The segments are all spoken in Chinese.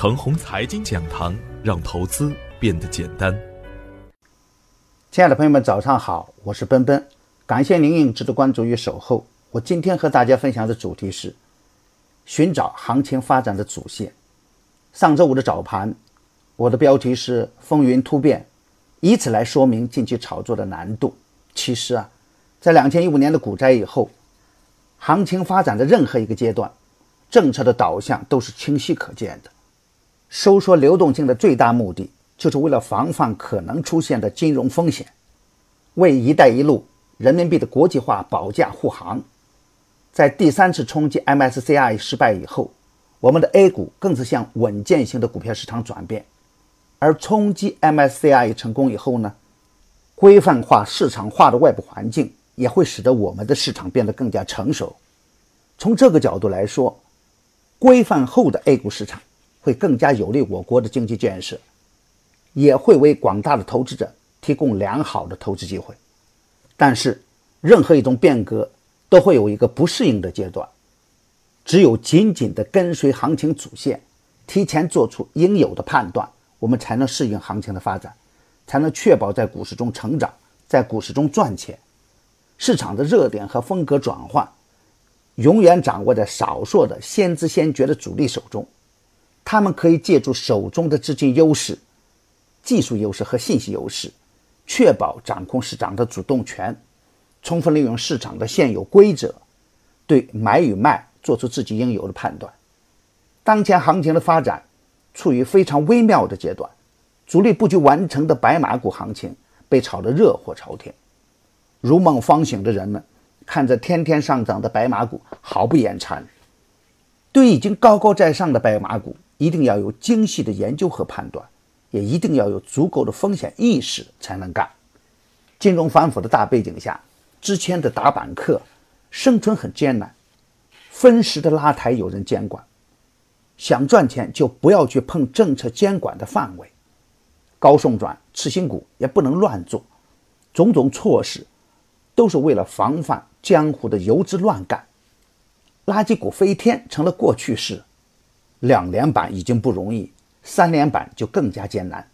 腾宏财经讲堂，让投资变得简单。亲爱的朋友们，早上好，我是奔奔，感谢您一直的关注与守候。我今天和大家分享的主题是寻找行情发展的主线。上周五的早盘，我的标题是“风云突变”，以此来说明近期炒作的难度。其实啊，在两千一五年的股灾以后，行情发展的任何一个阶段，政策的导向都是清晰可见的。收缩流动性的最大目的，就是为了防范可能出现的金融风险，为“一带一路”人民币的国际化保驾护航。在第三次冲击 MSCI 失败以后，我们的 A 股更是向稳健型的股票市场转变。而冲击 MSCI 成功以后呢，规范化、市场化的外部环境也会使得我们的市场变得更加成熟。从这个角度来说，规范后的 A 股市场。会更加有利我国的经济建设，也会为广大的投资者提供良好的投资机会。但是，任何一种变革都会有一个不适应的阶段，只有紧紧地跟随行情主线，提前做出应有的判断，我们才能适应行情的发展，才能确保在股市中成长，在股市中赚钱。市场的热点和风格转换，永远掌握在少数的先知先觉的主力手中。他们可以借助手中的资金优势、技术优势和信息优势，确保掌控市场的主动权，充分利用市场的现有规则，对买与卖做出自己应有的判断。当前行情的发展处于非常微妙的阶段，主力布局完成的白马股行情被炒得热火朝天，如梦方醒的人们看着天天上涨的白马股毫不眼馋。对已经高高在上的白马股，一定要有精细的研究和判断，也一定要有足够的风险意识才能干。金融反腐的大背景下，之前的打板客生存很艰难，分时的拉抬有人监管，想赚钱就不要去碰政策监管的范围。高送转、次新股也不能乱做，种种措施都是为了防范江湖的游资乱干。垃圾股飞天成了过去式，两连板已经不容易，三连板就更加艰难。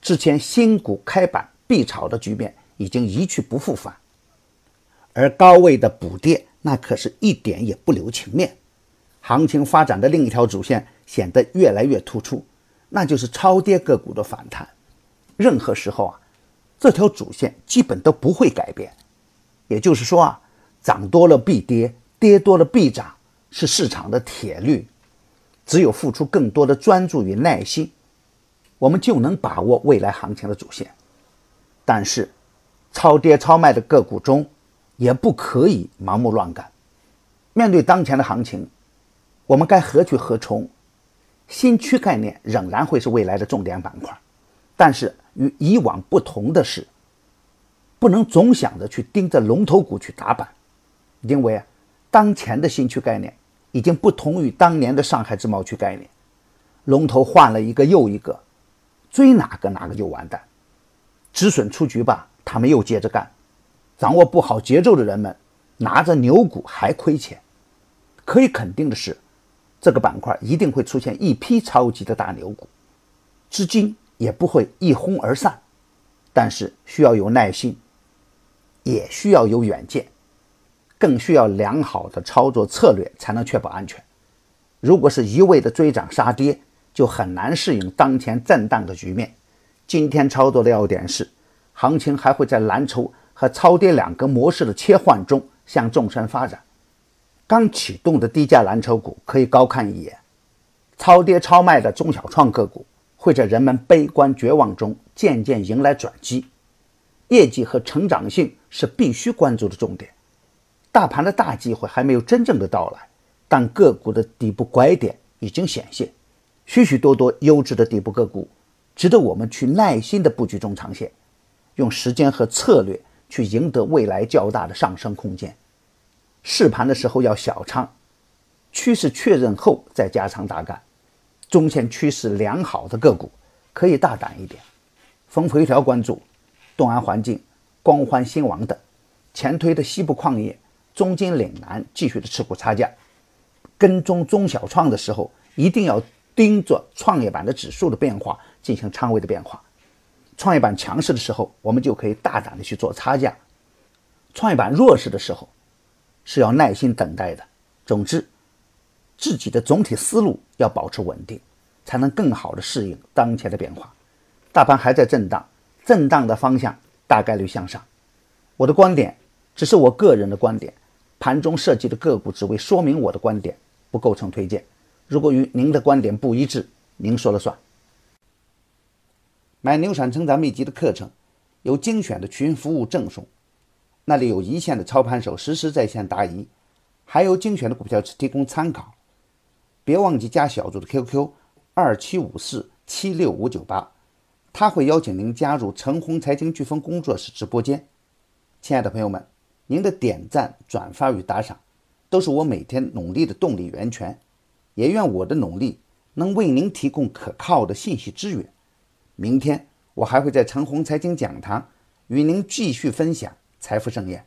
之前新股开板必炒的局面已经一去不复返，而高位的补跌那可是一点也不留情面。行情发展的另一条主线显得越来越突出，那就是超跌个股的反弹。任何时候啊，这条主线基本都不会改变。也就是说啊，涨多了必跌。跌多了必涨是市场的铁律，只有付出更多的专注与耐心，我们就能把握未来行情的主线。但是，超跌超卖的个股中，也不可以盲目乱干。面对当前的行情，我们该何去何从？新区概念仍然会是未来的重点板块，但是与以往不同的是，不能总想着去盯着龙头股去打板，因为啊。当前的新区概念已经不同于当年的上海自贸区概念，龙头换了一个又一个，追哪个哪个就完蛋，止损出局吧，他们又接着干。掌握不好节奏的人们拿着牛股还亏钱。可以肯定的是，这个板块一定会出现一批超级的大牛股，资金也不会一哄而散，但是需要有耐心，也需要有远见。更需要良好的操作策略才能确保安全。如果是一味的追涨杀跌，就很难适应当前震荡的局面。今天操作的要点是，行情还会在蓝筹和超跌两个模式的切换中向纵深发展。刚启动的低价蓝筹股可以高看一眼，超跌超卖的中小创个股会在人们悲观绝望中渐渐迎来转机。业绩和成长性是必须关注的重点。大盘的大机会还没有真正的到来，但个股的底部拐点已经显现，许许多多优质的底部个股值得我们去耐心的布局中长线，用时间和策略去赢得未来较大的上升空间。试盘的时候要小仓，趋势确认后再加仓大干。中线趋势良好的个股可以大胆一点。风回调关注东安环境、光环新王等，前推的西部矿业。中金岭南继续的持股差价，跟踪中小创的时候，一定要盯着创业板的指数的变化进行仓位的变化。创业板强势的时候，我们就可以大胆的去做差价；创业板弱势的时候，是要耐心等待的。总之，自己的总体思路要保持稳定，才能更好的适应当前的变化。大盘还在震荡，震荡的方向大概率向上。我的观点只是我个人的观点，盘中涉及的个股只为说明我的观点，不构成推荐。如果与您的观点不一致，您说了算。买牛产成长秘籍的课程，有精选的群服务赠送，那里有一线的操盘手实时在线答疑，还有精选的股票提供参考。别忘记加小组的 QQ 二七五四七六五九八，他会邀请您加入陈红财经飓风工作室直播间。亲爱的朋友们，您的点赞、转发与打赏，都是我每天努力的动力源泉。也愿我的努力能为您提供可靠的信息资源。明天我还会在陈红财经讲堂与您继续分享财富盛宴。